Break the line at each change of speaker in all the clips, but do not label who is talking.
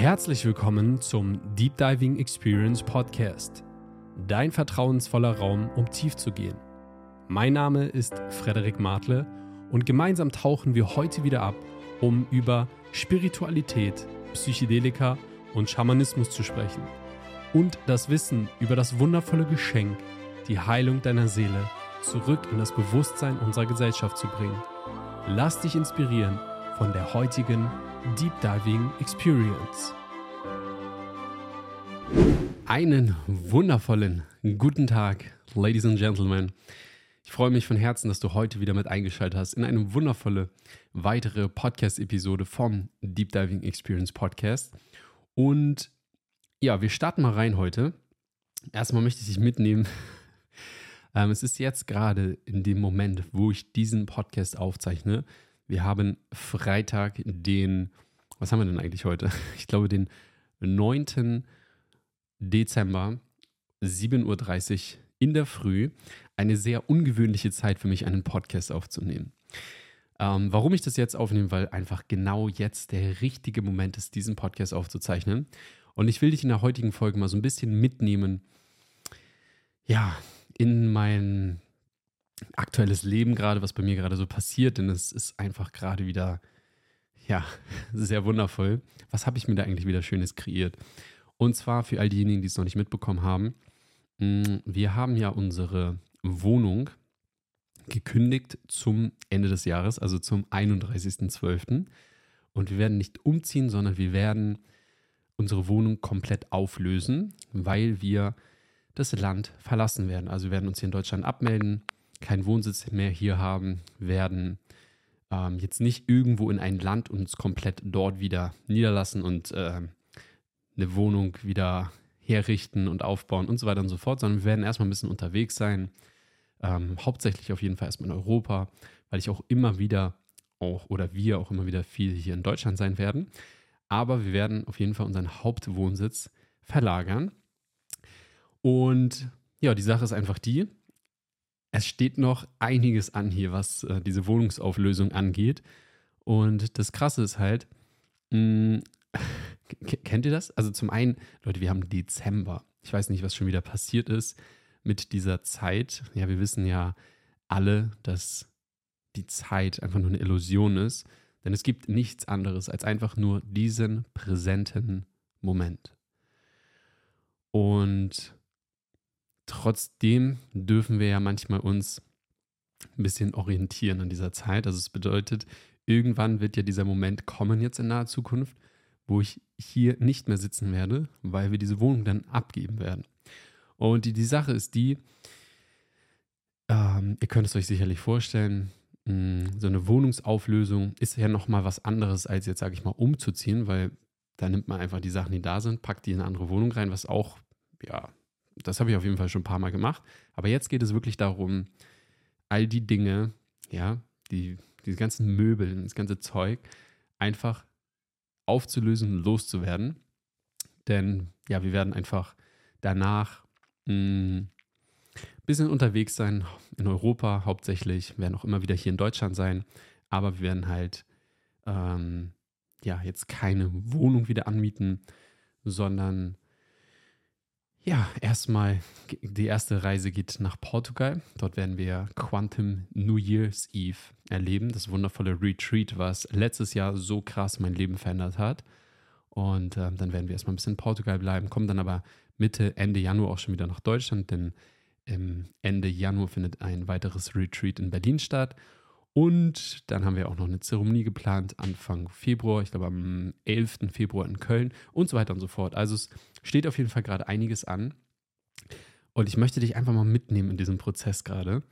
Herzlich willkommen zum Deep Diving Experience Podcast. Dein vertrauensvoller Raum, um tief zu gehen. Mein Name ist Frederik Martle und gemeinsam tauchen wir heute wieder ab, um über Spiritualität, Psychedelika und Schamanismus zu sprechen und das Wissen über das wundervolle Geschenk, die Heilung deiner Seele, zurück in das Bewusstsein unserer Gesellschaft zu bringen. Lass dich inspirieren von der heutigen Deep Diving Experience. Einen wundervollen guten Tag, Ladies and Gentlemen. Ich freue mich von Herzen, dass du heute wieder mit eingeschaltet hast in eine wundervolle weitere Podcast-Episode vom Deep Diving Experience Podcast. Und ja, wir starten mal rein heute. Erstmal möchte ich dich mitnehmen. ähm, es ist jetzt gerade in dem Moment, wo ich diesen Podcast aufzeichne, wir haben Freitag, den, was haben wir denn eigentlich heute? Ich glaube, den 9. Dezember, 7.30 Uhr in der Früh. Eine sehr ungewöhnliche Zeit für mich, einen Podcast aufzunehmen. Ähm, warum ich das jetzt aufnehme, weil einfach genau jetzt der richtige Moment ist, diesen Podcast aufzuzeichnen. Und ich will dich in der heutigen Folge mal so ein bisschen mitnehmen, ja, in mein aktuelles Leben gerade, was bei mir gerade so passiert, denn es ist einfach gerade wieder, ja, sehr wundervoll. Was habe ich mir da eigentlich wieder Schönes kreiert? Und zwar für all diejenigen, die es noch nicht mitbekommen haben, mm, wir haben ja unsere Wohnung gekündigt zum Ende des Jahres, also zum 31.12. Und wir werden nicht umziehen, sondern wir werden unsere Wohnung komplett auflösen, weil wir das Land verlassen werden. Also wir werden uns hier in Deutschland abmelden, keinen Wohnsitz mehr hier haben, werden ähm, jetzt nicht irgendwo in ein Land uns komplett dort wieder niederlassen und äh, eine Wohnung wieder herrichten und aufbauen und so weiter und so fort, sondern wir werden erstmal ein bisschen unterwegs sein. Ähm, hauptsächlich auf jeden Fall erstmal in Europa, weil ich auch immer wieder auch oder wir auch immer wieder viel hier in Deutschland sein werden. Aber wir werden auf jeden Fall unseren Hauptwohnsitz verlagern. Und ja, die Sache ist einfach die, es steht noch einiges an hier, was äh, diese Wohnungsauflösung angeht. Und das Krasse ist halt, mh, mm, kennt ihr das? Also zum einen, Leute, wir haben Dezember. Ich weiß nicht, was schon wieder passiert ist mit dieser Zeit. Ja, wir wissen ja alle, dass die Zeit einfach nur eine Illusion ist. Denn es gibt nichts anderes als einfach nur diesen präsenten Moment. Und Trotzdem dürfen wir ja manchmal uns ein bisschen orientieren an dieser Zeit. Also es bedeutet, irgendwann wird ja dieser Moment kommen jetzt in naher Zukunft, wo ich hier nicht mehr sitzen werde, weil wir diese Wohnung dann abgeben werden. Und die, die Sache ist die, ähm, ihr könnt es euch sicherlich vorstellen, mh, hm, so eine Wohnungsauflösung ist ja nochmal was anderes, als jetzt, sage ich mal, umzuziehen, weil da nimmt man einfach die Sachen, die da sind, packt die in eine andere Wohnung rein, was auch, ja, das habe ich auf jeden Fall schon ein paar Mal gemacht. Aber jetzt geht es wirklich darum, all die Dinge, ja, die, die ganzen Möbel, das ganze Zeug einfach aufzulösen, loszuwerden. Denn ja, wir werden einfach danach ein mm, bisschen unterwegs sein in Europa hauptsächlich, werden auch immer wieder hier in Deutschland sein, aber wir werden halt ähm, ja jetzt keine Wohnung wieder anmieten, sondern ja, erstmal, die erste Reise geht nach Portugal. Dort werden wir Quantum New Year's Eve erleben. Das wundervolle Retreat, was letztes Jahr so krass mein Leben verändert hat. Und äh, dann werden wir erstmal ein bisschen in Portugal bleiben, kommen dann aber Mitte, Ende Januar auch schon wieder nach Deutschland, denn Ende Januar findet ein weiteres Retreat in Berlin statt. Und dann haben wir auch noch eine Zeremonie geplant, Anfang Februar, ich glaube am 11. Februar in Köln und so weiter und so fort. Also es steht auf jeden Fall gerade einiges an. Und ich möchte dich einfach mal mitnehmen in diesem Prozess gerade.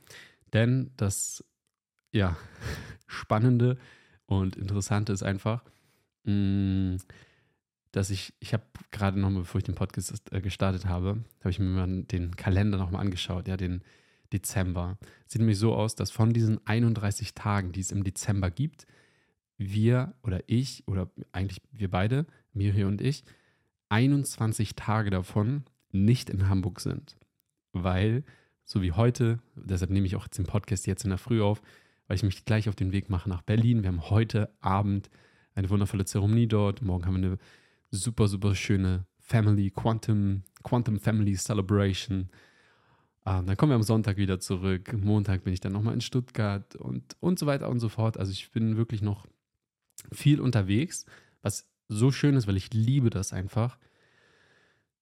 Denn das, ja, Spannende und Interessante ist einfach, mm, dass ich, ich habe gerade nochmal, bevor ich den Podcast äh, gestartet habe, habe ich mir mal den Kalender nochmal angeschaut, ja, den Dezember. Sieht nämlich so aus, dass von diesen 31 Tagen, die es im Dezember gibt, wir oder ich oder eigentlich wir beide, Miri und ich, 21 Tage davon nicht in Hamburg sind. Weil, so wie heute, deshalb nehme ich auch den Podcast jetzt in der Früh auf, weil ich mich gleich auf den Weg mache nach Berlin. Wir haben heute Abend eine wundervolle Zeremonie dort. Morgen haben wir eine super, super schöne Family, Quantum, Quantum Family Celebration. Ähm, dann kommen wir am Sonntag wieder zurück. Montag bin ich dann nochmal in Stuttgart und, und so weiter und so fort. Also ich bin wirklich noch viel unterwegs, was so schön ist, weil ich liebe das einfach.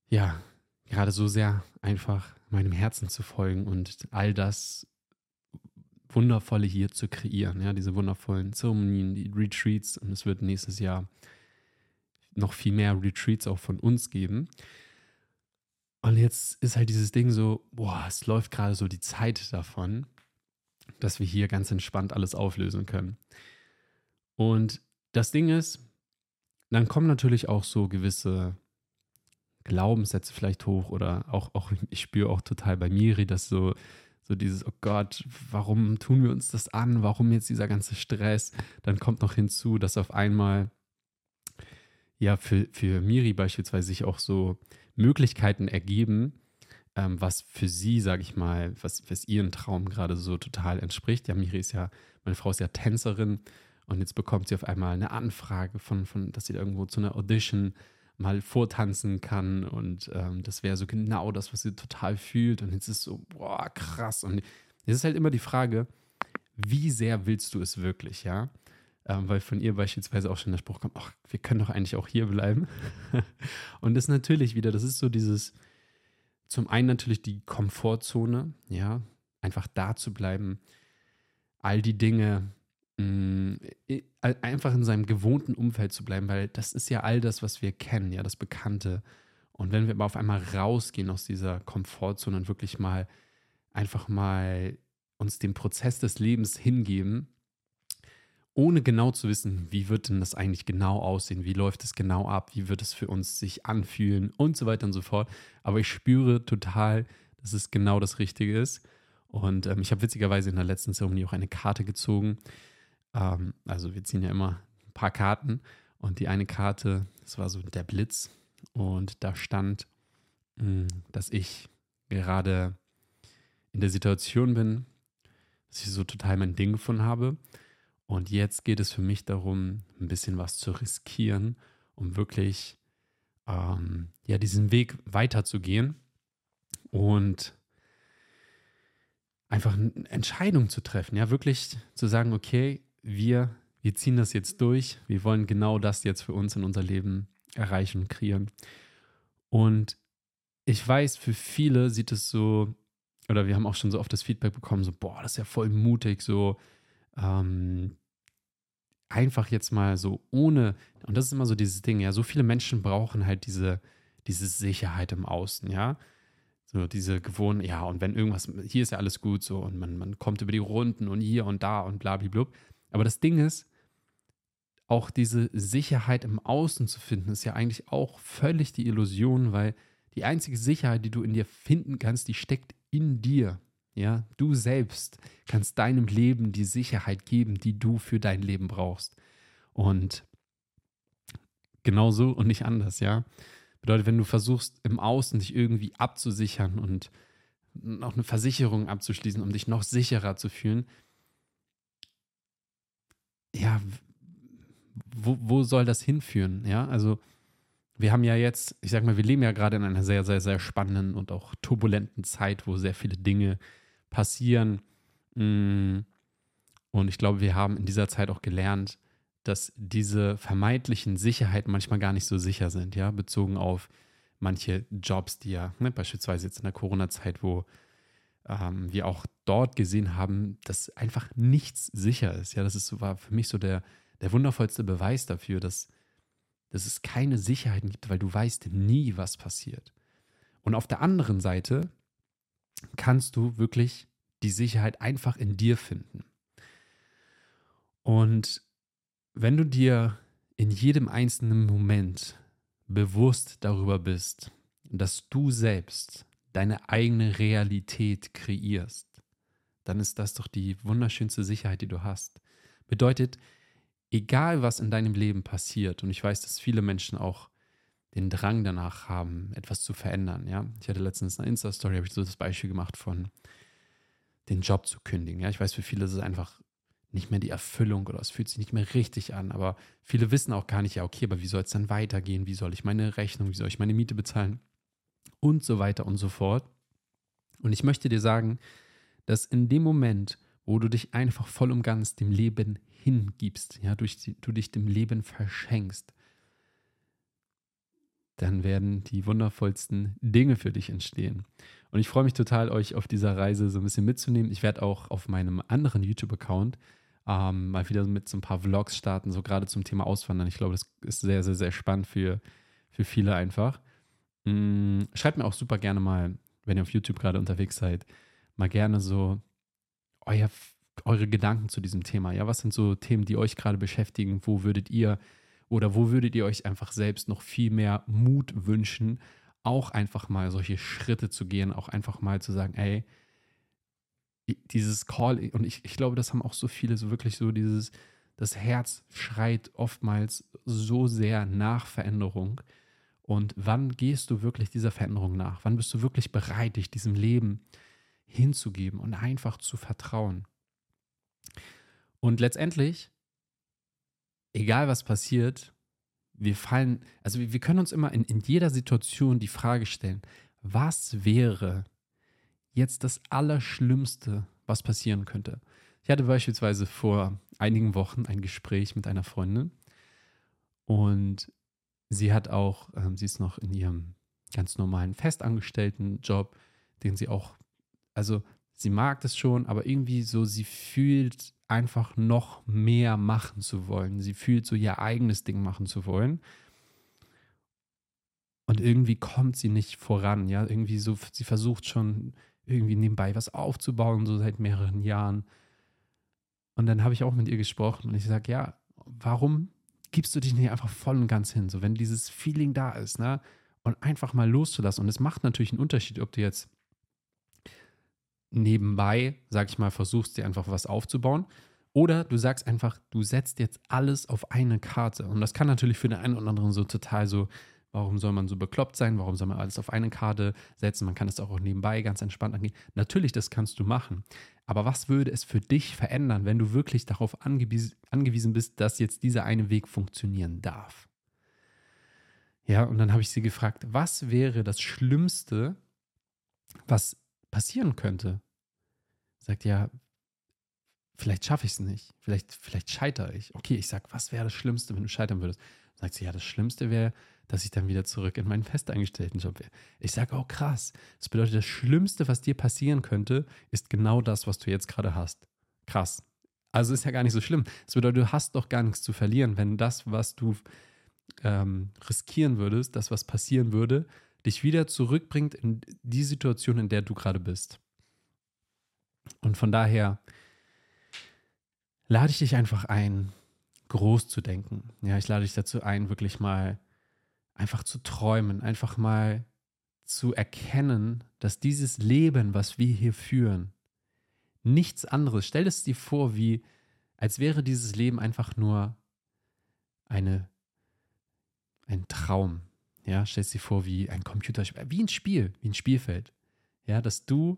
Ja, gerade so sehr einfach meinem Herzen zu folgen und all das Wundervolle hier zu kreieren. Ja, diese wundervollen Zeremonien, die Retreats. Und es wird nächstes Jahr noch viel mehr Retreats auch von uns geben. Und jetzt ist halt dieses Ding so, boah, es läuft gerade so die Zeit davon, dass wir hier ganz entspannt alles auflösen können. Und das Ding ist, dann kommen natürlich auch so gewisse Glaubenssätze vielleicht hoch oder auch, auch ich spüre auch total bei Miri, dass so, so dieses, oh Gott, warum tun wir uns das an? Warum jetzt dieser ganze Stress? Dann kommt noch hinzu, dass auf einmal ja für, für Miri beispielsweise sich auch so Möglichkeiten ergeben, ähm, was für sie, sage ich mal, was, was ihren Traum gerade so total entspricht. Ja, Miri ist ja, meine Frau ist ja Tänzerin und jetzt bekommt sie auf einmal eine Anfrage von, von dass sie irgendwo zu einer Audition mal vortanzen kann und ähm, das wäre so genau das, was sie total fühlt und jetzt ist so, boah, krass. Und es ist halt immer die Frage, wie sehr willst du es wirklich, ja? ähm, weil von ihr beispielsweise auch schon der Spruch kommt, ach, wir können doch eigentlich auch hier bleiben. und das natürlich wieder, das ist so dieses, zum einen natürlich die Komfortzone, ja, einfach da zu bleiben, all die Dinge, mh, mm, einfach in seinem gewohnten Umfeld zu bleiben, weil das ist ja all das, was wir kennen, ja, das Bekannte. Und wenn wir aber auf einmal rausgehen aus dieser Komfortzone und wirklich mal einfach mal uns dem Prozess des Lebens hingeben, ohne genau zu wissen, wie wird denn das eigentlich genau aussehen, wie läuft es genau ab, wie wird es für uns sich anfühlen und so weiter und so fort. Aber ich spüre total, dass es genau das Richtige ist. Und ähm, ich habe witzigerweise in der letzten Zeremonie auch eine Karte gezogen. Ähm, also wir ziehen ja immer ein paar Karten. Und die eine Karte, das war so der Blitz. Und da stand, mh, hm, dass ich gerade in der Situation bin, dass ich so total mein Ding gefunden habe und jetzt geht es für mich darum, ein bisschen was zu riskieren, um wirklich ähm, ja, diesen Weg weiterzugehen und einfach eine Entscheidung zu treffen. Ja, wirklich zu sagen, okay, wir, wir ziehen das jetzt durch, wir wollen genau das jetzt für uns in unser Leben erreichen und kreieren. Und ich weiß, für viele sieht es so, oder wir haben auch schon so oft das Feedback bekommen, so, boah, das ist ja voll mutig, so ähm, einfach jetzt mal so ohne, und das ist immer so dieses Ding, ja, so viele Menschen brauchen halt diese, diese Sicherheit im Außen, ja. So diese gewohnten, ja, und wenn irgendwas, hier ist ja alles gut so und man, man kommt über die Runden und hier und da und blablabla. Aber das Ding ist, auch diese Sicherheit im Außen zu finden, ist ja eigentlich auch völlig die Illusion, weil die einzige Sicherheit, die du in dir finden kannst, die steckt in dir. Ja, du selbst kannst deinem Leben die Sicherheit geben, die du für dein Leben brauchst. Und genauso und nicht anders, ja. Bedeutet, wenn du versuchst, im Außen dich irgendwie abzusichern und noch eine Versicherung abzuschließen, um dich noch sicherer zu fühlen, ja, wo, wo soll das hinführen? Ja, also wir haben ja jetzt, ich sag mal, wir leben ja gerade in einer sehr, sehr, sehr spannenden und auch turbulenten Zeit, wo sehr viele Dinge passieren. Mm. Und ich glaube, wir haben in dieser Zeit auch gelernt, dass diese vermeintlichen Sicherheiten manchmal gar nicht so sicher sind, ja, bezogen auf manche Jobs, die ja, ne, beispielsweise jetzt in der Corona-Zeit, wo ähm, wir auch dort gesehen haben, dass einfach nichts sicher ist. Ja, das ist, war für mich so der, der wundervollste Beweis dafür, dass, dass es keine Sicherheiten gibt, weil du weißt nie, was passiert. Und auf der anderen Seite kannst du wirklich die Sicherheit einfach in dir finden. Und wenn du dir in jedem einzelnen Moment bewusst darüber bist, dass du selbst deine eigene Realität kreierst, dann ist das doch die wunderschönste Sicherheit, die du hast. Bedeutet, egal was in deinem Leben passiert, und ich weiß, dass viele Menschen auch den Drang danach haben, etwas zu verändern. Ja, ich hatte letztens eine Insta-Story, habe ich so das Beispiel gemacht von den Job zu kündigen. Ja, ich weiß, für viele ist es einfach nicht mehr die Erfüllung oder es fühlt sich nicht mehr richtig an. Aber viele wissen auch gar nicht, ja, okay, aber wie soll es dann weitergehen? Wie soll ich meine Rechnung, wie soll ich meine Miete bezahlen? Und so weiter und so fort. Und ich möchte dir sagen, dass in dem Moment, wo du dich einfach voll und ganz dem Leben hingibst, ja, durch die, du dich dem Leben verschenkst, dann werden die wundervollsten Dinge für dich entstehen. Und ich freue mich total, euch auf dieser Reise so ein bisschen mitzunehmen. Ich werde auch auf meinem anderen YouTube-Account ähm, mal wieder mit so ein paar Vlogs starten, so gerade zum Thema Auswandern. Ich glaube, das ist sehr, sehr, sehr spannend für, für viele einfach. Mm, schreibt mir auch super gerne mal, wenn ihr auf YouTube gerade unterwegs seid, mal gerne so euer, eure Gedanken zu diesem Thema. Ja, was sind so Themen, die euch gerade beschäftigen? Wo würdet ihr oder wo würdet ihr euch einfach selbst noch viel mehr Mut wünschen, auch einfach mal solche Schritte zu gehen, auch einfach mal zu sagen, ey, dieses Call, und ich, ich glaube, das haben auch so viele, so wirklich so dieses, das Herz schreit oftmals so sehr nach Veränderung. Und wann gehst du wirklich dieser Veränderung nach? Wann bist du wirklich bereit, dich diesem Leben hinzugeben und einfach zu vertrauen? Und letztendlich, egal was passiert, wir fallen, also wir, können uns immer in, in jeder Situation die Frage stellen, was wäre jetzt das Allerschlimmste, was passieren könnte? Ich hatte beispielsweise vor einigen Wochen ein Gespräch mit einer Freundin und sie hat auch, ähm, sie ist noch in ihrem ganz normalen festangestellten Job, den sie auch, also sie mag das schon, aber irgendwie so, sie fühlt einfach noch mehr machen zu wollen. Sie fühlt so ihr eigenes Ding machen zu wollen. Und irgendwie kommt sie nicht voran, ja, irgendwie so, sie versucht schon irgendwie nebenbei was aufzubauen, so seit mehreren Jahren. Und dann habe ich auch mit ihr gesprochen und ich sage, ja, warum gibst du dich nicht einfach voll und ganz hin? So, wenn dieses Feeling da ist, ne? Und einfach mal loszulassen. Und es macht natürlich einen Unterschied, ob du jetzt nebenbei, sag ich mal, versuchst dir einfach was aufzubauen. Oder du sagst einfach, du setzt jetzt alles auf eine Karte. Und das kann natürlich für den einen oder anderen so total so, warum soll man so bekloppt sein? Warum soll man alles auf eine Karte setzen? Man kann es auch nebenbei ganz entspannt angehen. Natürlich, das kannst du machen. Aber was würde es für dich verändern, wenn du wirklich darauf angewiesen bist, dass jetzt dieser eine Weg funktionieren darf? Ja, und dann habe ich sie gefragt, was wäre das Schlimmste, was passieren könnte. Sagt ja, vielleicht schaffe ich es nicht. Vielleicht, vielleicht scheitere ich. Okay, ich sage, was wäre das Schlimmste, wenn du scheitern würdest? Sagt sie, ja, das Schlimmste wäre, dass ich dann wieder zurück in meinen festeingestellten Job wäre. Ich sage, oh krass. Das bedeutet, das Schlimmste, was dir passieren könnte, ist genau das, was du jetzt gerade hast. Krass. Also ist ja gar nicht so schlimm. Das bedeutet, du hast doch gar nichts zu verlieren, wenn das, was du ähm, riskieren würdest, das, was passieren würde, dich wieder zurückbringt in die Situation, in der du gerade bist. Und von daher lade ich dich einfach ein, groß zu denken. Ja, ich lade dich dazu ein, wirklich mal einfach zu träumen, einfach mal zu erkennen, dass dieses Leben, was wir hier führen, nichts anderes. Stell es dir vor, wie als wäre dieses Leben einfach nur eine ein Traum, ja, stellst dir vor, wie ein Computerspiel, wie ein Spiel, wie ein Spielfeld. Ja, dass du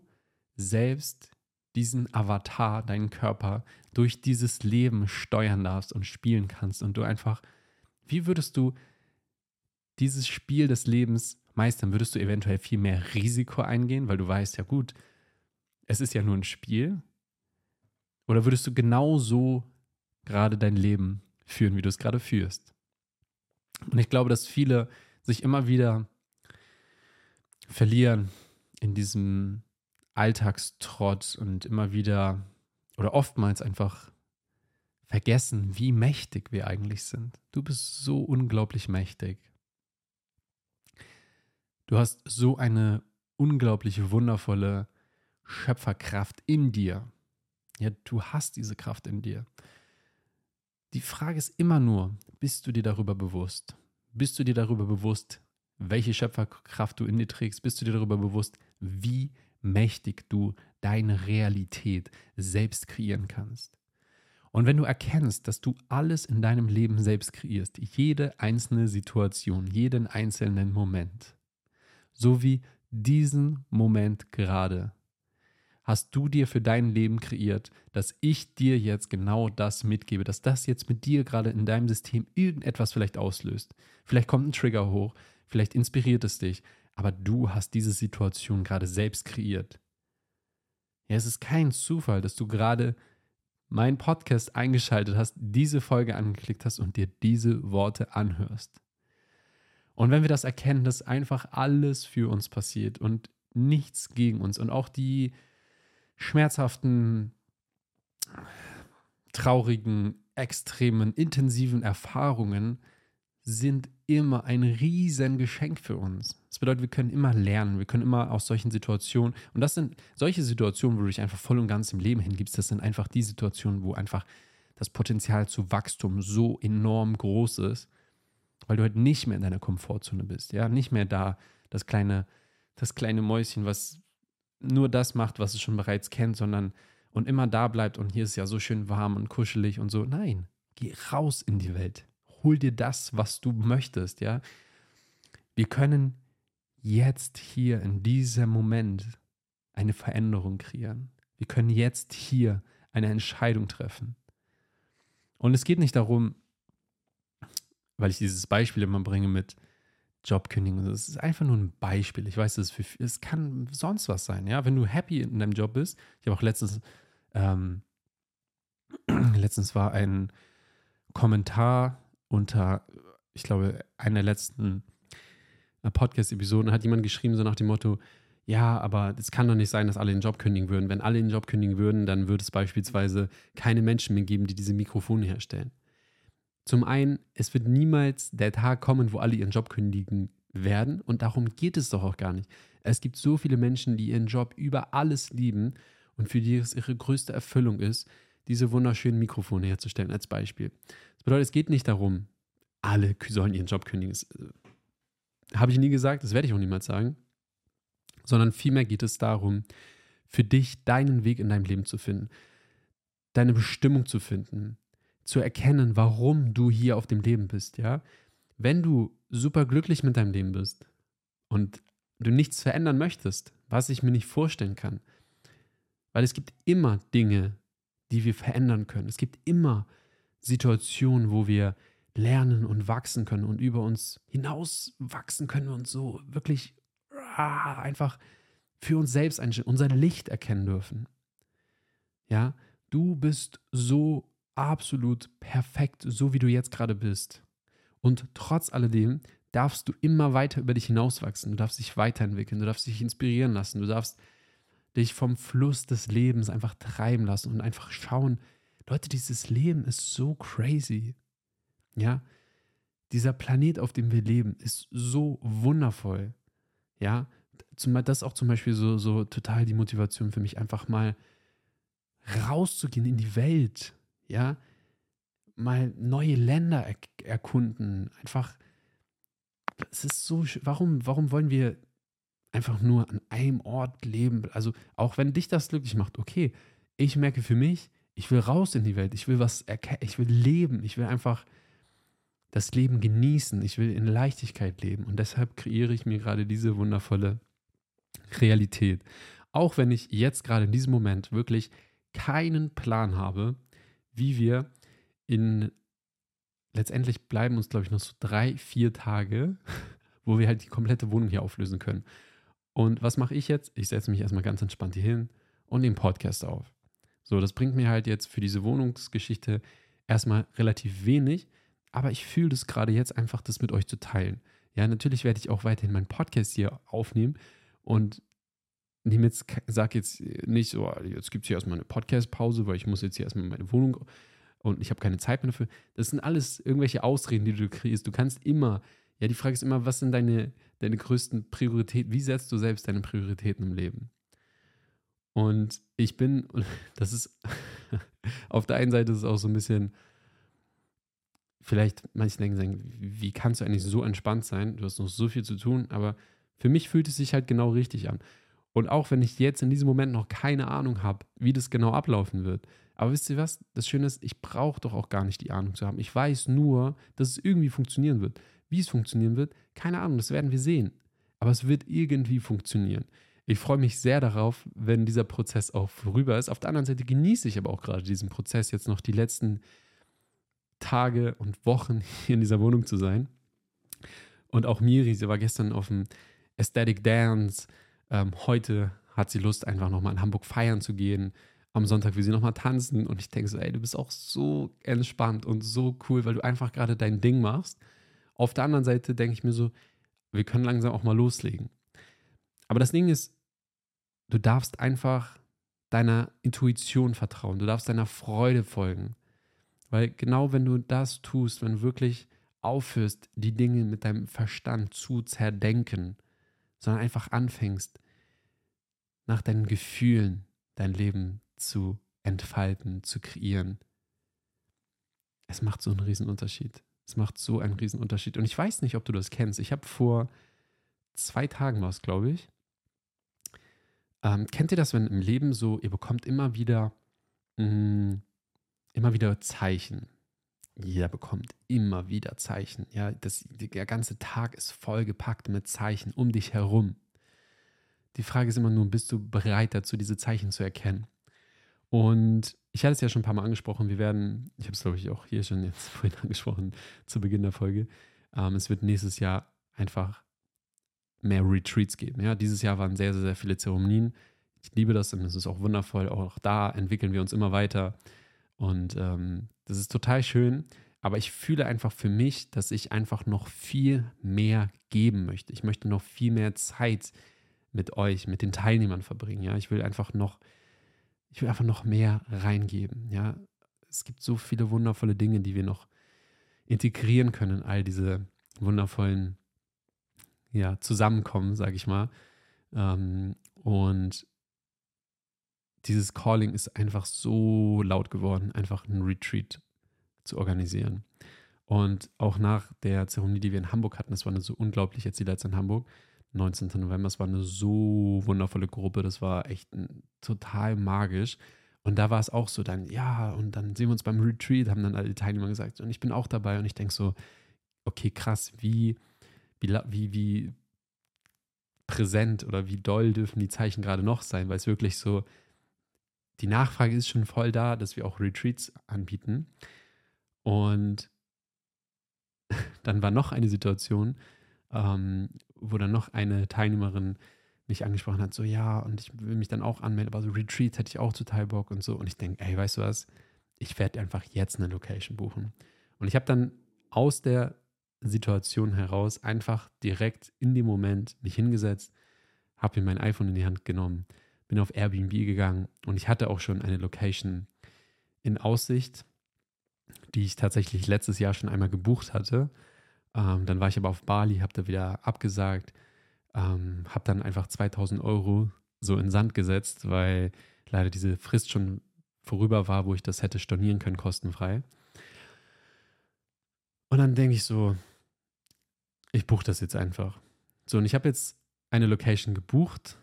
selbst diesen Avatar, deinen Körper, durch dieses Leben steuern darfst und spielen kannst und du einfach, wie würdest du dieses Spiel des Lebens meistern? Würdest du eventuell viel mehr Risiko eingehen, weil du weißt, ja gut, es ist ja nur ein Spiel? Oder würdest du genauso gerade dein Leben führen, wie du es gerade führst? Und ich glaube, dass viele sich immer wieder verlieren in diesem Alltagstrott und immer wieder oder oftmals einfach vergessen, wie mächtig wir eigentlich sind. Du bist so unglaublich mächtig. Du hast so eine unglaublich wundervolle Schöpferkraft in dir. Ja, du hast diese Kraft in dir. Die Frage ist immer nur, bist du dir darüber bewusst? Bist du dir darüber bewusst, welche Schöpferkraft du in dir trägst? Bist du dir darüber bewusst, wie mächtig du deine Realität selbst kreieren kannst? Und wenn du erkennst, dass du alles in deinem Leben selbst kreierst, jede einzelne Situation, jeden einzelnen Moment, so wie diesen Moment gerade,
hast du dir für dein Leben kreiert, dass ich dir jetzt genau das mitgebe, dass das jetzt mit dir gerade in deinem System irgendetwas vielleicht auslöst. Vielleicht kommt ein Trigger hoch, vielleicht inspiriert es dich, aber du hast diese Situation gerade selbst kreiert. Ja, es ist kein Zufall, dass du gerade meinen Podcast eingeschaltet hast, diese Folge angeklickt hast und dir diese Worte anhörst. Und wenn wir das erkennen, dass einfach alles für uns passiert und nichts gegen uns und auch die schmerzhaften, traurigen, extremen, intensiven Erfahrungen sind immer ein riesen Geschenk für uns. Das bedeutet, wir können immer lernen, wir können immer aus solchen Situationen, und das sind solche Situationen, wo du dich einfach voll und ganz im Leben hingibst, das sind einfach die Situationen, wo einfach das Potenzial zu Wachstum so enorm groß ist, weil du halt nicht mehr in deiner Komfortzone bist, ja, nicht mehr da das kleine, das kleine Mäuschen, was nur das macht, was es schon bereits kennt, sondern und immer da bleibt und hier ist ja so schön warm und kuschelig und so. Nein, geh raus in die Welt hol dir das, was du möchtest, ja. Wir können jetzt hier in diesem Moment eine Veränderung kreieren. Wir können jetzt hier eine Entscheidung treffen. Und es geht nicht darum, weil ich dieses Beispiel immer bringe mit Jobkündigung. Es ist einfach nur ein Beispiel. Ich weiß, es, es kann sonst was sein. Ja, wenn du happy in deinem Job bist. Ich habe auch letztens, ähm, letztens war ein Kommentar unter, ich glaube, einer der letzten äh, Podcast-Episoden hat jemand geschrieben, so nach dem Motto, ja, aber es kann doch nicht sein, dass alle den Job kündigen würden. Wenn alle den Job kündigen würden, dann würde es beispielsweise keine Menschen mehr geben, die diese Mikrofone herstellen. Zum einen, es wird niemals der Tag kommen, wo alle ihren Job kündigen werden und darum geht es doch auch gar nicht. Es gibt so viele Menschen, die ihren Job über alles lieben und für die es ihre größte Erfüllung ist, diese wunderschönen Mikrofone herzustellen, als Beispiel. Das bedeutet, es geht nicht darum, alle sollen ihren Job kündigen. Das äh, habe ich nie gesagt, das werde ich auch niemals sagen. Sondern vielmehr geht es darum, für dich deinen Weg in deinem Leben zu finden, deine Bestimmung zu finden, zu erkennen, warum du hier auf dem Leben bist, ja? Wenn du super glücklich mit deinem Leben bist und du nichts verändern möchtest, was ich mir nicht vorstellen kann, weil es gibt immer Dinge, die wir verändern können. Es gibt immer Situationen, wo wir lernen und wachsen können und über uns hinaus wachsen können und so wirklich ah, einfach für uns selbst unser Licht erkennen dürfen. Ja, du bist so absolut perfekt, so wie du jetzt gerade bist. Und trotz alledem darfst du immer weiter über dich hinauswachsen. Du darfst dich weiterentwickeln, du darfst dich inspirieren lassen, du darfst dich vom Fluss des Lebens einfach treiben lassen und einfach schauen, Leute, dieses Leben ist so crazy. Ja, dieser Planet, auf dem wir leben, ist so wundervoll. Ja, das ist auch zum Beispiel so, so total die Motivation für mich, einfach mal rauszugehen in die Welt. Ja, mal neue Länder er erkunden. Einfach, es ist so, warum, warum wollen wir einfach nur an einem Ort leben. Also auch wenn dich das glücklich macht, okay, ich merke für mich, ich will raus in die Welt, ich will was erkennen, ich will leben, ich will einfach das Leben genießen, ich will in Leichtigkeit leben und deshalb kreiere ich mir gerade diese wundervolle Realität. Auch wenn ich jetzt gerade in diesem Moment wirklich keinen Plan habe, wie wir in letztendlich bleiben uns, glaube ich, noch so drei, vier Tage, wo wir halt die komplette Wohnung hier auflösen können. Und was mache ich jetzt? Ich setze mich erstmal ganz entspannt hier hin und nehme Podcast auf. So, das bringt mir halt jetzt für diese Wohnungsgeschichte erstmal relativ wenig, aber ich fühle das gerade jetzt einfach, das mit euch zu teilen. Ja, natürlich werde ich auch weiterhin meinen Podcast hier aufnehmen und nehme jetzt, sage jetzt nicht so, jetzt gibt es hier erstmal eine Podcast-Pause, weil ich muss jetzt hier erstmal meine Wohnung und ich habe keine Zeit mehr dafür. Das sind alles irgendwelche Ausreden, die du kriegst. Du kannst immer, ja, die Frage ist immer, was sind deine, deine größten Prioritäten? Wie setzt du selbst deine Prioritäten im Leben? Und ich bin, das ist, auf der einen Seite ist es auch so ein bisschen, vielleicht manche denken, wie kannst du eigentlich so entspannt sein? Du hast noch so viel zu tun, aber für mich fühlt es sich halt genau richtig an. Und auch wenn ich jetzt in diesem Moment noch keine Ahnung habe, wie das genau ablaufen wird. Aber wisst ihr was? Das Schöne ist, ich brauche doch auch gar nicht die Ahnung zu haben. Ich weiß nur, dass es irgendwie funktionieren wird. Wie es funktionieren wird, keine Ahnung, das werden wir sehen. Aber es wird irgendwie funktionieren.
ich freue mich sehr darauf, wenn dieser Prozess auch vorüber ist. Auf der anderen Seite genieße ich aber auch gerade diesen Prozess, jetzt noch die letzten Tage und Wochen hier in dieser Wohnung zu sein. Und auch Miri, sie war gestern auf dem Aesthetic Dance. Ähm, heute hat sie Lust, einfach nochmal in Hamburg feiern zu gehen. Am Sonntag will sie nochmal tanzen. Und ich denke so, ey, du bist auch so entspannt und so cool, weil du einfach gerade dein Ding machst. Auf der anderen Seite denke ich mir so, wir können langsam auch mal loslegen. Aber das Ding ist, du darfst einfach deiner Intuition vertrauen. Du darfst deiner Freude folgen. Weil genau wenn du das tust, wenn du wirklich aufhörst, die Dinge mit deinem Verstand zu zerdenken, sondern einfach anfängst, nach deinen Gefühlen dein Leben zu entfalten, zu kreieren. Es macht so einen Riesenunterschied. Es macht so einen Riesenunterschied. Und ich weiß nicht, ob du das kennst. Ich habe vor zwei Tagen was, glaube ich, ähm, kennt ihr das, wenn im Leben so, ihr bekommt immer wieder, mh, mm, immer wieder Zeichen. Jeder bekommt immer wieder Zeichen. Ja, das, der ganze Tag ist vollgepackt mit Zeichen um dich herum. Die Frage ist immer nur, bist du bereit dazu, diese Zeichen zu erkennen? Und ich hatte es ja schon ein paar Mal angesprochen. Wir werden, ich habe es glaube ich auch hier schon jetzt vorhin angesprochen, zu Beginn der Folge. Ähm, es wird nächstes Jahr einfach mehr Retreats geben. Ja, dieses Jahr waren sehr, sehr, sehr viele Zeremonien. Ich liebe das und es ist auch wundervoll. Auch da entwickeln wir uns immer weiter. Und ähm, das ist total schön. Aber ich fühle einfach für mich, dass ich einfach noch viel mehr geben möchte. Ich möchte noch viel mehr Zeit mit euch, mit den Teilnehmern verbringen. Ja, ich will einfach noch, ich will einfach noch mehr reingeben. Ja, es gibt so viele wundervolle Dinge, die wir noch integrieren können all diese wundervollen ja, zusammenkommen, sage ich mal. Ähm, und dieses Calling ist einfach so laut geworden, einfach ein Retreat zu organisieren. Und auch nach der Zeremonie, die wir in Hamburg hatten, das war eine so unglaublich, jetzt die letzte in Hamburg, 19. November, es war eine so wundervolle Gruppe, das war echt ein, total magisch. Und da war es auch so dann, ja, und dann sehen wir uns beim Retreat, haben dann alle Teilnehmer gesagt, und ich bin auch dabei und ich denke so, okay, krass, wie wie, wie, wie präsent oder wie doll dürfen die Zeichen gerade noch sein, weil es wirklich so, die Nachfrage ist schon voll da, dass wir auch Retreats anbieten. Und dann war noch eine Situation, ähm, wo dann noch eine Teilnehmerin mich angesprochen hat, so ja, und ich will mich dann auch anmelden, aber so Retreats hätte ich auch total Bock und so. Und ich denke, ey, weißt du was, ich werde einfach jetzt eine Location buchen. Und ich habe dann aus der Situation heraus einfach direkt in dem Moment mich hingesetzt, habe mir mein iPhone in die Hand genommen, bin auf Airbnb gegangen und ich hatte auch schon eine Location in Aussicht, die ich tatsächlich letztes Jahr schon einmal gebucht hatte. Ähm, dann war ich aber auf Bali, habe da wieder abgesagt, ähm, habe dann einfach 2000 Euro so in Sand gesetzt, weil leider diese Frist schon vorüber war, wo ich das hätte stornieren können, kostenfrei. Und dann denke ich so, ich buche das jetzt einfach. So, und ich habe jetzt eine Location gebucht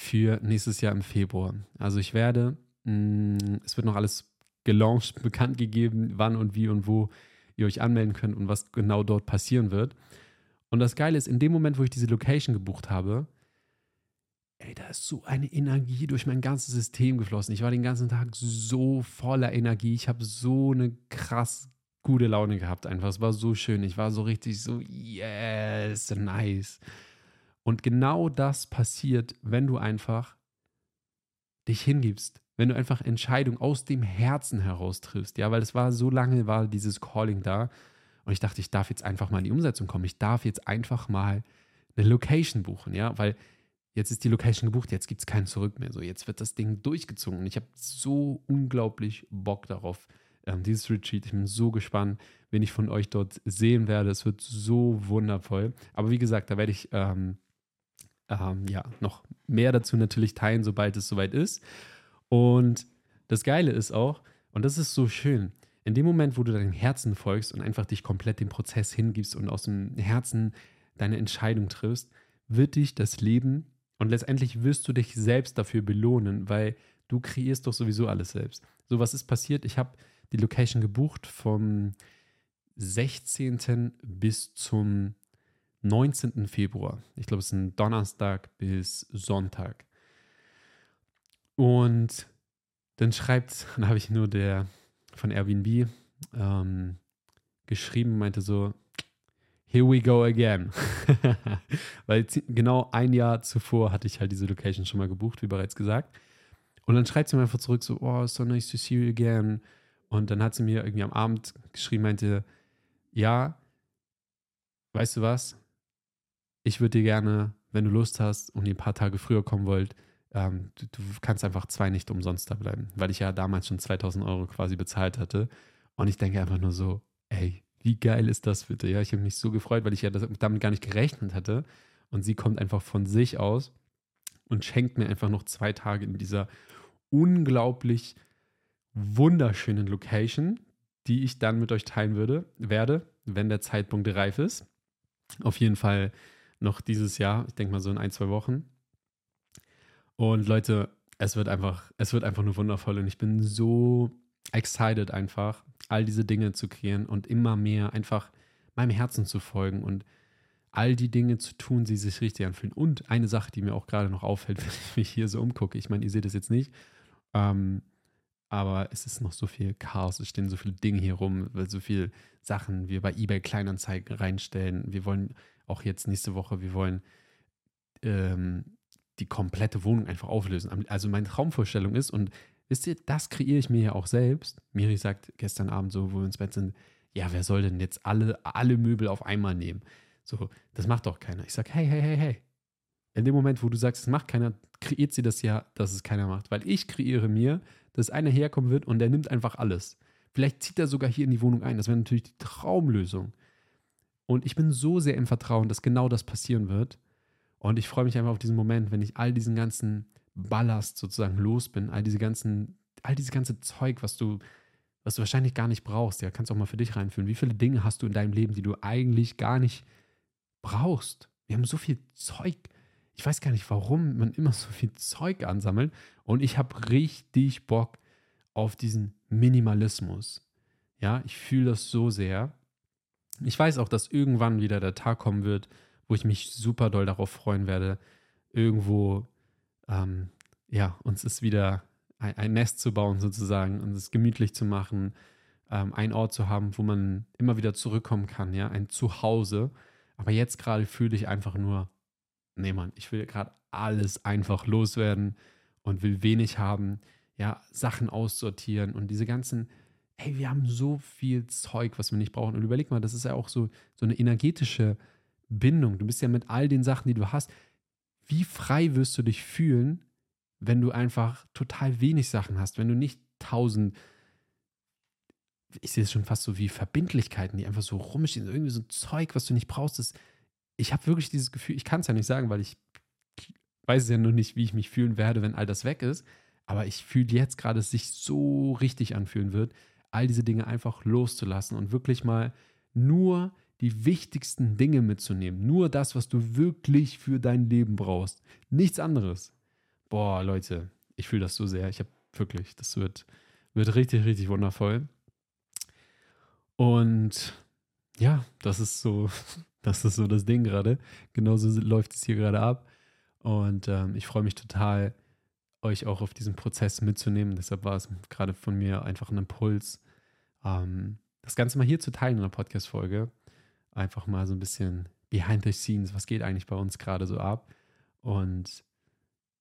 für nächstes Jahr im Februar. Also ich werde, mh, mm, es wird noch alles gelauncht, bekannt gegeben, wann und wie und wo ihr euch anmelden könnt und was genau dort passieren wird. Und das Geile ist, in dem Moment, wo ich diese Location gebucht habe, ey, da ist so eine Energie durch mein ganzes System geflossen. Ich war den ganzen Tag so voller Energie. Ich habe so eine krass gute Laune gehabt einfach. Es war so schön. Ich war so richtig so, yes, nice. Und genau das passiert, wenn du einfach dich hingibst, wenn du einfach Entscheidungen aus dem Herzen heraus triffst. Ja, weil es war so lange, war dieses Calling da. Und ich dachte, ich darf jetzt einfach mal in die Umsetzung kommen. Ich darf jetzt einfach mal eine Location buchen, ja, weil jetzt ist die Location gebucht, jetzt gibt es kein Zurück mehr. So, jetzt wird das Ding durchgezogen. Und ich habe so unglaublich Bock darauf, ähm, dieses Retreat. Ich bin so gespannt, wen ich von euch dort sehen werde. Es wird so wundervoll. Aber wie gesagt, da werde ich ähm, ähm, ja noch mehr dazu natürlich teilen, sobald es soweit ist. Und das Geile ist auch, und das ist so schön, in dem Moment, wo du deinem Herzen folgst und einfach dich komplett dem Prozess hingibst und aus dem Herzen deine Entscheidung triffst, wird dich das Leben und letztendlich wirst du dich selbst dafür belohnen, weil du kreierst doch sowieso alles selbst. So, was ist passiert? Ich habe die Location gebucht vom 16. bis zum 19. Februar. Ich glaube, es ist ein Donnerstag bis Sonntag. Und dann schreibt, dann habe ich nur der von Airbnb ähm, geschrieben, meinte so, here we go again. Weil genau ein Jahr zuvor hatte ich halt diese Location schon mal gebucht, wie bereits gesagt. Und dann schreibt sie mir einfach zurück so, oh, so nice to see you again. Und dann hat sie mir irgendwie am Abend geschrieben, meinte, ja, weißt du was? Ich würde dir gerne, wenn du Lust hast und ihr ein paar Tage früher kommen wollt, ähm, du, du, kannst einfach zwei nicht umsonst da bleiben, weil ich ja damals schon 2000 Euro quasi bezahlt hatte. Und ich denke einfach nur so, ey, wie geil ist das bitte? Ja, ich habe mich so gefreut, weil ich ja damit gar nicht gerechnet hatte. Und sie kommt einfach von sich aus und schenkt mir einfach noch zwei Tage in dieser unglaublich wunderschönen Location, die ich dann mit euch teilen würde, werde, wenn der Zeitpunkt reif ist. Auf jeden Fall noch dieses Jahr, ich denke mal so in ein, zwei Wochen. Und Leute, es wird einfach, es wird einfach nur wundervoll und ich bin so excited einfach, all diese Dinge zu kreieren und immer mehr einfach meinem Herzen zu folgen und all die Dinge zu tun, die sich richtig anfühlen. Und eine Sache, die mir auch gerade noch auffällt, wenn ich mich hier so umgucke, ich meine, ihr seht es jetzt nicht, ähm, aber es ist noch so viel Chaos, es stehen so viele Dinge hier rum, so viele Sachen wir bei eBay Kleinanzeigen reinstellen. Wir wollen auch jetzt nächste Woche, wir wollen ähm, die komplette Wohnung einfach auflösen. Also meine Traumvorstellung ist, und wisst ihr, das kreiere ich mir ja auch selbst. Miri sagt gestern Abend so, wo wir ins Bett sind, ja, wer soll denn jetzt alle, alle Möbel auf einmal nehmen? So, das macht doch keiner. Ich sage, hey, hey, hey, hey. In dem Moment, wo du sagst, es macht keiner, kreiert sie das ja, dass es keiner macht. Weil ich kreiere mir, dass einer herkommen wird und der nimmt einfach alles. Vielleicht zieht er sogar hier in die Wohnung ein. Das wäre natürlich die Traumlösung. Und ich bin so sehr im Vertrauen, dass genau das passieren wird. Und ich freue mich einfach auf diesen Moment, wenn ich all diesen ganzen Ballast sozusagen los bin, all diese ganzen, all diese ganze Zeug, was du, was du wahrscheinlich gar nicht brauchst. Ja, kannst auch mal für dich reinfühlen. Wie viele Dinge hast du in deinem Leben, die du eigentlich gar nicht brauchst? Wir haben so viel Zeug. Ich weiß gar nicht, warum man immer so viel Zeug ansammelt. Und ich habe richtig Bock auf diesen Minimalismus. Ja, ich fühle das so sehr. Ich weiß auch, dass irgendwann wieder der Tag kommen wird, wo ich mich super doll darauf freuen werde, irgendwo, ähm, ja, uns ist wieder ein, ein, Nest zu bauen sozusagen, uns es gemütlich zu machen, ähm, einen Ort zu haben, wo man immer wieder zurückkommen kann, ja, ein Zuhause. Aber jetzt gerade fühle ich einfach nur, nee Mann, ich will gerade alles einfach loswerden und will wenig haben, ja, Sachen aussortieren und diese ganzen, hey, wir haben so viel Zeug, was wir nicht brauchen. Und überleg mal, das ist ja auch so, so eine energetische Bindung. Du bist ja mit all den Sachen, die du hast. Wie frei wirst du dich fühlen, wenn du einfach total wenig Sachen hast, wenn du nicht tausend, ich sehe es schon fast so wie Verbindlichkeiten, die einfach so rumstehen, irgendwie so ein Zeug, was du nicht brauchst. Das, ich habe wirklich dieses Gefühl, ich kann es ja nicht sagen, weil ich weiß ja noch nicht, wie ich mich fühlen werde, wenn all das weg ist. Aber ich fühle jetzt gerade, es sich so richtig anfühlen wird, all diese Dinge einfach loszulassen und wirklich mal nur die wichtigsten Dinge mitzunehmen. Nur das, was du wirklich für dein Leben brauchst. Nichts anderes. Boah, Leute, ich fühle das so sehr. Ich habe wirklich, das wird, wird richtig, richtig wundervoll. Und ja, das ist so, das ist so das Ding gerade. Genauso läuft es hier gerade ab. Und ähm, ich freue mich total, euch auch auf diesen Prozess mitzunehmen. Deshalb war es gerade von mir einfach ein Impuls, ähm, das Ganze mal hier zu teilen in einer Podcast-Folge einfach mal so ein bisschen behind the scenes, was geht eigentlich bei uns gerade so ab. Und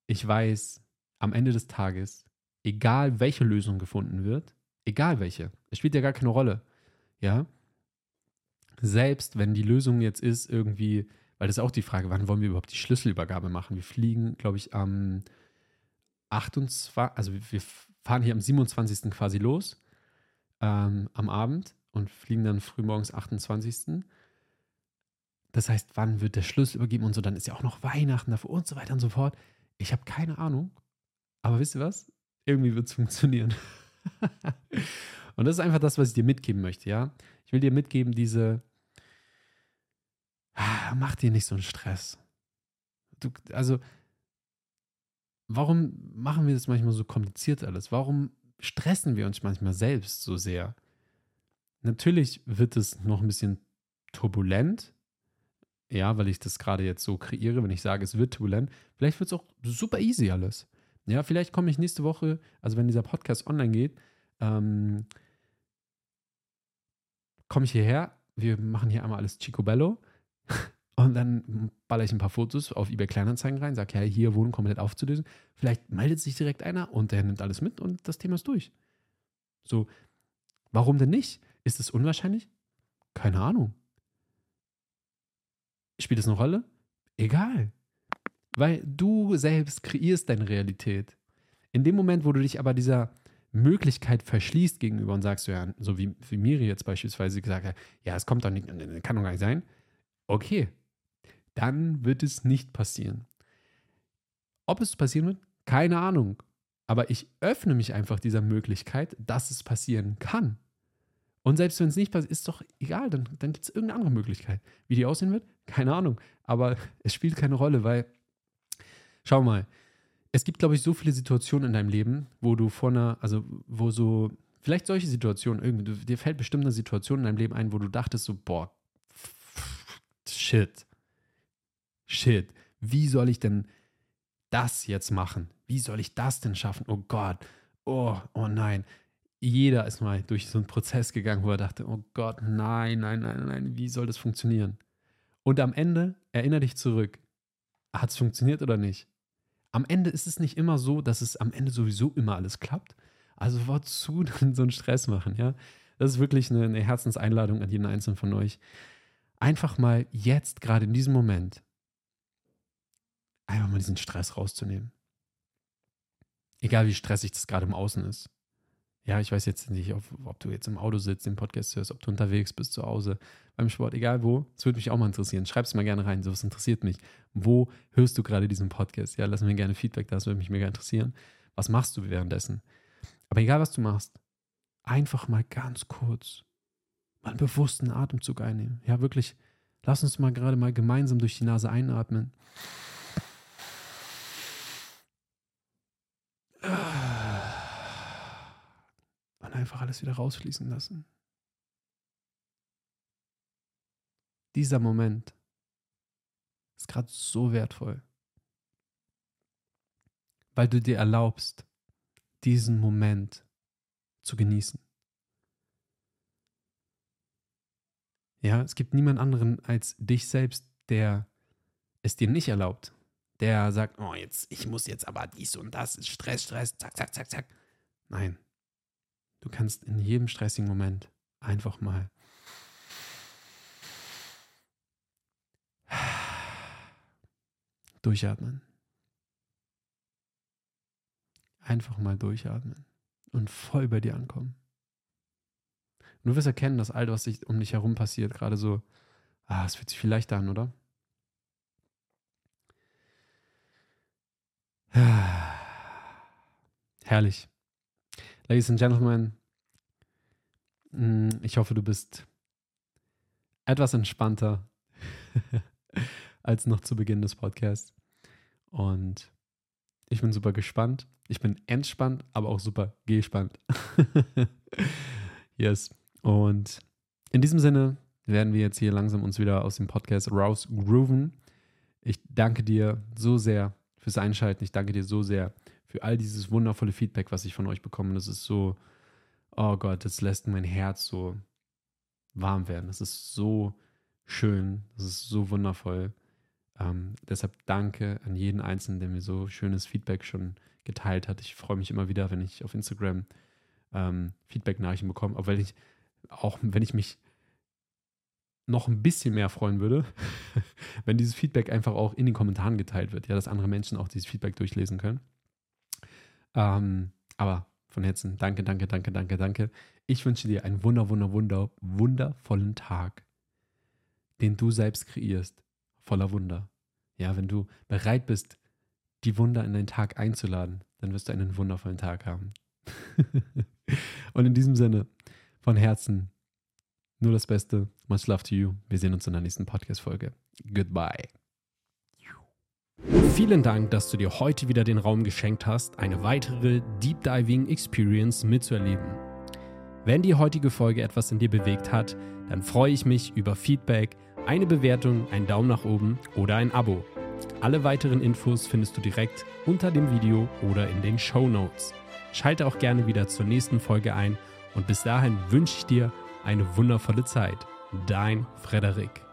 ich weiß, am Ende des Tages, egal welche Lösung gefunden wird, egal welche, es spielt ja gar keine Rolle, ja. Selbst wenn die Lösung jetzt ist, irgendwie, weil das ist auch die Frage, wann wollen wir überhaupt die Schlüsselübergabe machen? Wir fliegen, glaube ich, am 28, also wir fahren hier am 27. quasi los, ähm, am Abend und fliegen dann frühmorgens 28. Das heißt, wann wird der Schlüssel übergeben und so, dann ist ja auch noch Weihnachten dafür und so weiter und so fort. Ich habe keine Ahnung. Aber wisst ihr was? Irgendwie wird es funktionieren. und das ist einfach das, was ich dir mitgeben möchte, ja. Ich will dir mitgeben, diese, mach dir nicht so einen Stress. Du, also, warum machen wir das manchmal so kompliziert alles? Warum stressen wir uns manchmal selbst so sehr? Natürlich wird es noch ein bisschen turbulent,
ja, weil ich das gerade jetzt so kreiere, wenn ich sage, es wird turbulent, vielleicht wird es auch super easy alles. Ja, vielleicht komme ich nächste Woche, also wenn dieser Podcast online geht, ähm, komme ich hierher, wir machen hier einmal alles Chicobello und dann baller ich ein paar Fotos auf eBay Kleinanzeigen rein, sage, ja, hier Wohnung komplett aufzulösen. Vielleicht meldet sich direkt einer und der nimmt alles mit und das Thema ist durch. So, warum denn nicht? Ist es unwahrscheinlich? Keine Ahnung. Spielt es eine Rolle? Egal. Weil du selbst kreierst deine Realität. In dem Moment, wo du dich aber dieser Möglichkeit verschließt gegenüber und sagst, ja, so wie, wie Miri jetzt beispielsweise gesagt hat, ja, es kommt doch nicht, kann doch gar nicht sein. Okay, dann wird es nicht passieren. Ob es passieren wird, keine Ahnung. Aber ich öffne mich einfach dieser Möglichkeit, dass es passieren kann. Und selbst wenn es nicht passiert, ist doch egal, dann, dann gibt es irgendeine andere Möglichkeit. Wie die aussehen wird, keine Ahnung. Aber es spielt keine Rolle, weil, schau mal, es gibt, glaube ich, so viele Situationen in deinem Leben, wo du vor einer, also wo so, vielleicht solche Situationen, irgendwie, dir fällt bestimmt eine Situation in deinem Leben ein, wo du dachtest so, boah, shit, shit, wie soll ich denn das jetzt machen? Wie soll ich das denn schaffen? Oh Gott, oh, oh nein. Jeder ist mal durch so einen Prozess gegangen, wo er dachte, oh Gott, nein, nein, nein, nein, wie soll das funktionieren? Und am Ende erinnere dich zurück. Hat es funktioniert oder nicht? am Ende ist es nicht immer so, dass es am Ende sowieso immer alles klappt. Also wozu dann so einen Stress machen, ja? Das ist wirklich eine, eine Herzenseinladung an jeden Einzelnen von euch. Einfach mal jetzt, gerade in diesem Moment, einfach mal diesen Stress rauszunehmen. Egal wie stressig das gerade im Außen ist. Ja, ich weiß jetzt nicht, ob, ob, du jetzt im Auto sitzt, den Podcast hörst, ob du unterwegs bist zu Hause, beim Sport, egal wo. Das würde mich auch mal interessieren. Schreib es mal gerne rein, sowas interessiert mich. Wo hörst du gerade diesen Podcast? Ja, lass mir gerne Feedback da, das würde mich mega interessieren. Was machst du währenddessen? Aber egal, was du machst, einfach mal ganz kurz mal einen bewussten Atemzug einnehmen. Ja, wirklich, lass uns mal gerade mal gemeinsam durch die Nase einatmen. einfach alles wieder rausfließen lassen. Dieser Moment ist gerade so wertvoll, weil du dir erlaubst, diesen Moment zu genießen. Ja, es gibt niemand anderen als dich selbst, der es dir nicht erlaubt. Der sagt, oh, jetzt, ich muss jetzt aber dies und das, Stress, Stress, zack, zack, zack, zack. Nein. Du kannst in jedem stressigen Moment einfach mal durchatmen. Einfach mal durchatmen und voll bei dir ankommen. Und du wirst erkennen, dass all was sich um dich herum passiert, gerade so, ah, es fühlt sich viel leichter an, oder? Herrlich. Ladies and Gentlemen, mm, ich hoffe, du bist etwas entspannter als noch zu Beginn des Podcasts. Und ich bin super gespannt. Ich bin entspannt, aber auch super gespannt. yes. Und in diesem Sinne werden wir jetzt hier langsam uns wieder aus dem Podcast rausgrooven. Ich danke dir so sehr fürs Einschalten. Ich danke dir so sehr für all dieses wundervolle Feedback, was ich von euch bekomme. Das ist so, oh Gott, das lässt mein Herz so warm werden. Das ist so schön, das ist so wundervoll. Ähm, deshalb danke an jeden Einzelnen, der mir so schönes Feedback schon geteilt hat. Ich freue mich immer wieder, wenn ich auf Instagram ähm, Feedback-Nachrichten bekomme, auch wenn ich, auch wenn ich mich noch ein bisschen mehr freuen würde, wenn dieses Feedback einfach auch in den Kommentaren geteilt wird, ja, dass andere Menschen auch dieses Feedback durchlesen können. Ähm, aber von Herzen, danke, danke, danke, danke, danke. Ich wünsche dir einen wunder, wunder, wunder, wundervollen Tag, den du selbst kreierst, voller Wunder. Ja, wenn du bereit bist, die Wunder in deinen Tag einzuladen, dann wirst du einen wundervollen Tag haben. Und in diesem Sinne, von Herzen nur das Beste. Much love to you. Wir sehen uns in der nächsten Podcast-Folge. Goodbye.
Vielen Dank, dass du dir heute wieder den Raum geschenkt hast, eine weitere Deep Diving Experience mitzuerleben. Wenn die heutige Folge etwas in dir bewegt hat, dann freue ich mich über Feedback,
eine Bewertung, einen Daumen nach oben oder ein Abo. Alle weiteren Infos findest du direkt unter dem Video oder in den Show Notes. Schalte auch gerne wieder zur nächsten Folge ein und bis dahin wünsche ich dir eine wundervolle Zeit. Dein Frederik.